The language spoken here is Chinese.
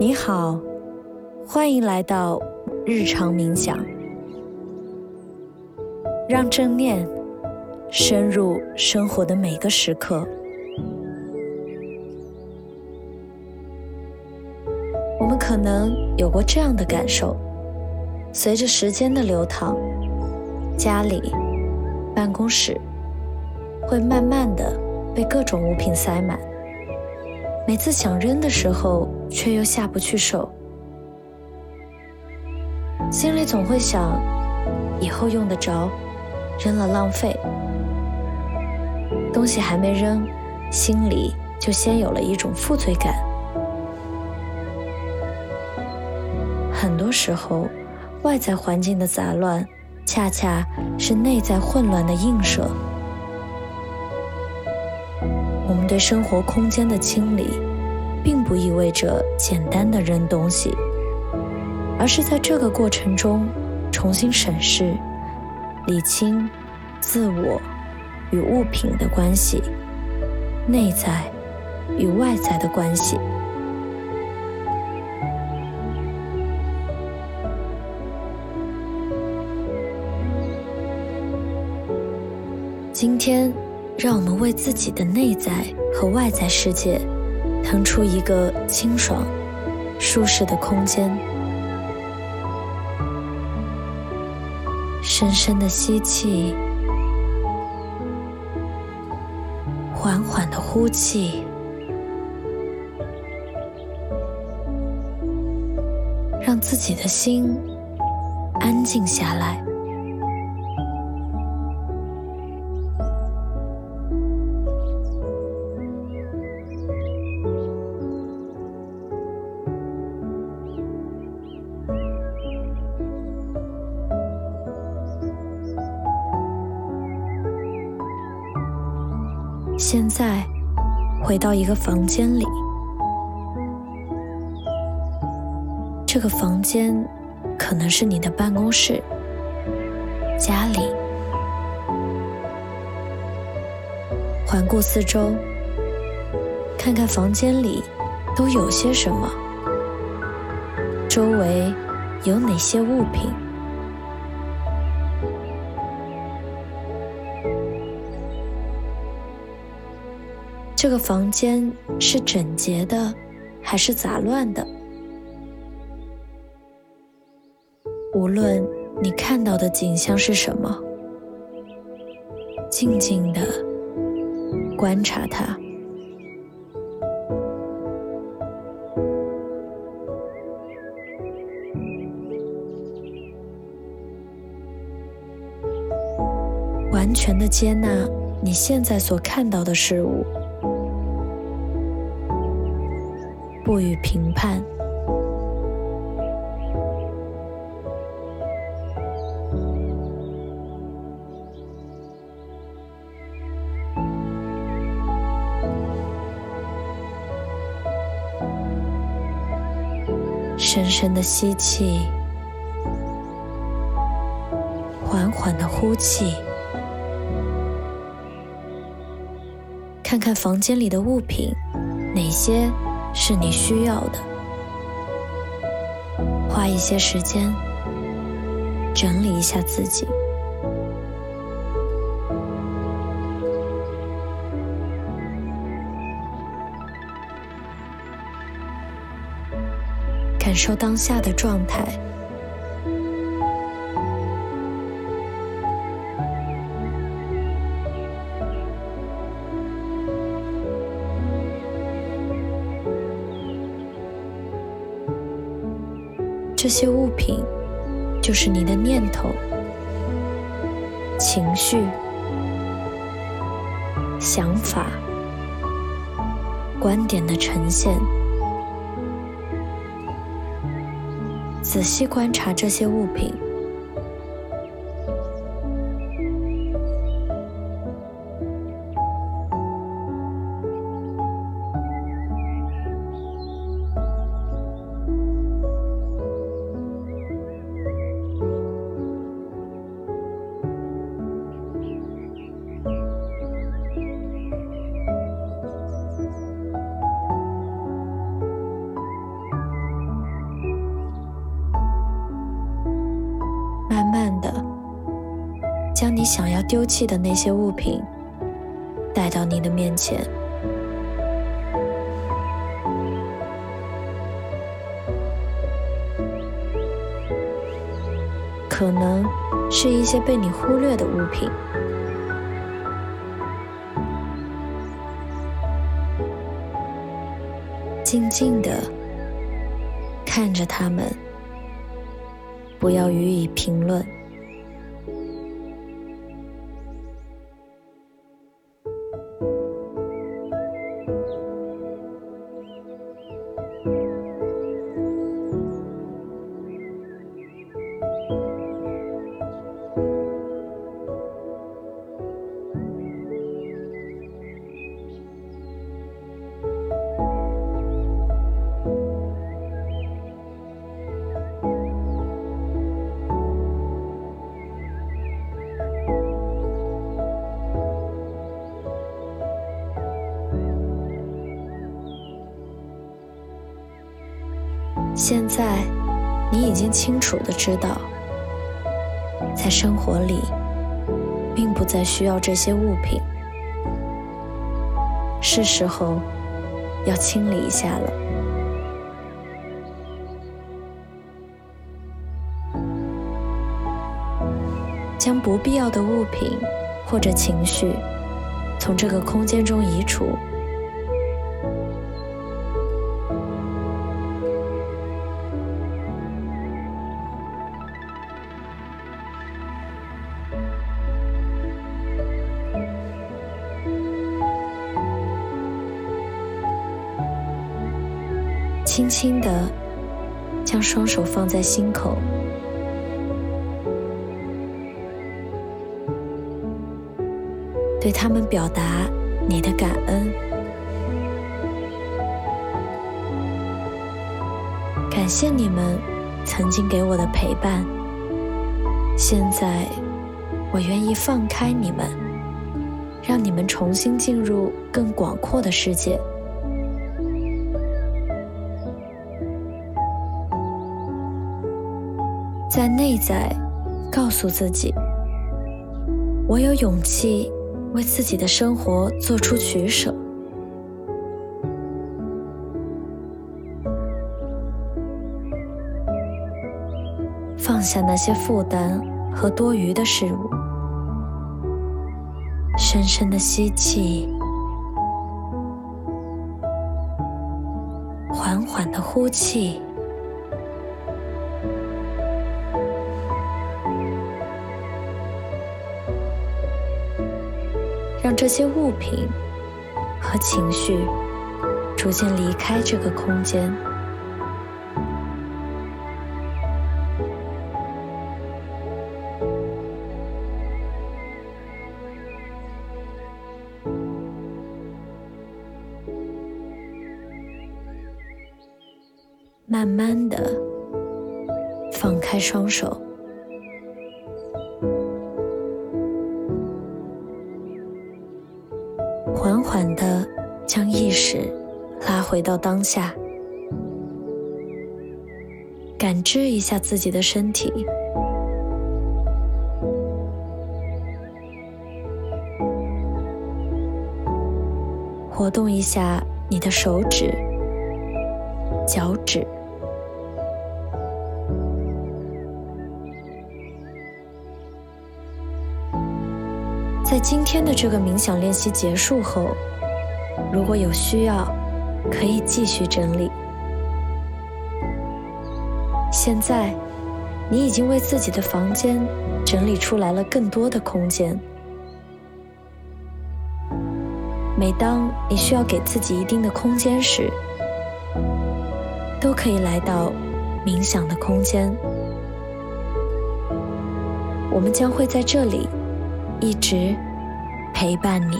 你好，欢迎来到日常冥想，让正念深入生活的每个时刻。我们可能有过这样的感受：随着时间的流淌，家里、办公室会慢慢的被各种物品塞满。每次想扔的时候，却又下不去手，心里总会想，以后用得着，扔了浪费。东西还没扔，心里就先有了一种负罪感。很多时候，外在环境的杂乱，恰恰是内在混乱的映射。我们对生活空间的清理，并不意味着简单的扔东西，而是在这个过程中重新审视、理清自我与物品的关系、内在与外在的关系。今天。让我们为自己的内在和外在世界腾出一个清爽、舒适的空间。深深的吸气，缓缓的呼气，让自己的心安静下来。现在，回到一个房间里。这个房间可能是你的办公室、家里。环顾四周，看看房间里都有些什么，周围有哪些物品。这个房间是整洁的，还是杂乱的？无论你看到的景象是什么，静静的观察它，完全的接纳你现在所看到的事物。不予评判，深深的吸气，缓缓的呼气，看看房间里的物品，哪些？是你需要的，花一些时间整理一下自己，感受当下的状态。这些物品就是你的念头、情绪、想法、观点的呈现。仔细观察这些物品。想要丢弃的那些物品带到你的面前。可能是一些被你忽略的物品，静静的看着他们，不要予以评论。现在，你已经清楚的知道，在生活里，并不再需要这些物品，是时候要清理一下了，将不必要的物品或者情绪从这个空间中移除。轻轻的将双手放在心口，对他们表达你的感恩，感谢你们曾经给我的陪伴。现在，我愿意放开你们，让你们重新进入更广阔的世界。在内在，告诉自己：我有勇气为自己的生活做出取舍，放下那些负担和多余的事物，深深的吸气，缓缓的呼气。让这些物品和情绪逐渐离开这个空间，慢慢的放开双手。将意识拉回到当下，感知一下自己的身体，活动一下你的手指、脚趾。在今天的这个冥想练习结束后，如果有需要，可以继续整理。现在，你已经为自己的房间整理出来了更多的空间。每当你需要给自己一定的空间时，都可以来到冥想的空间。我们将会在这里。一直陪伴你。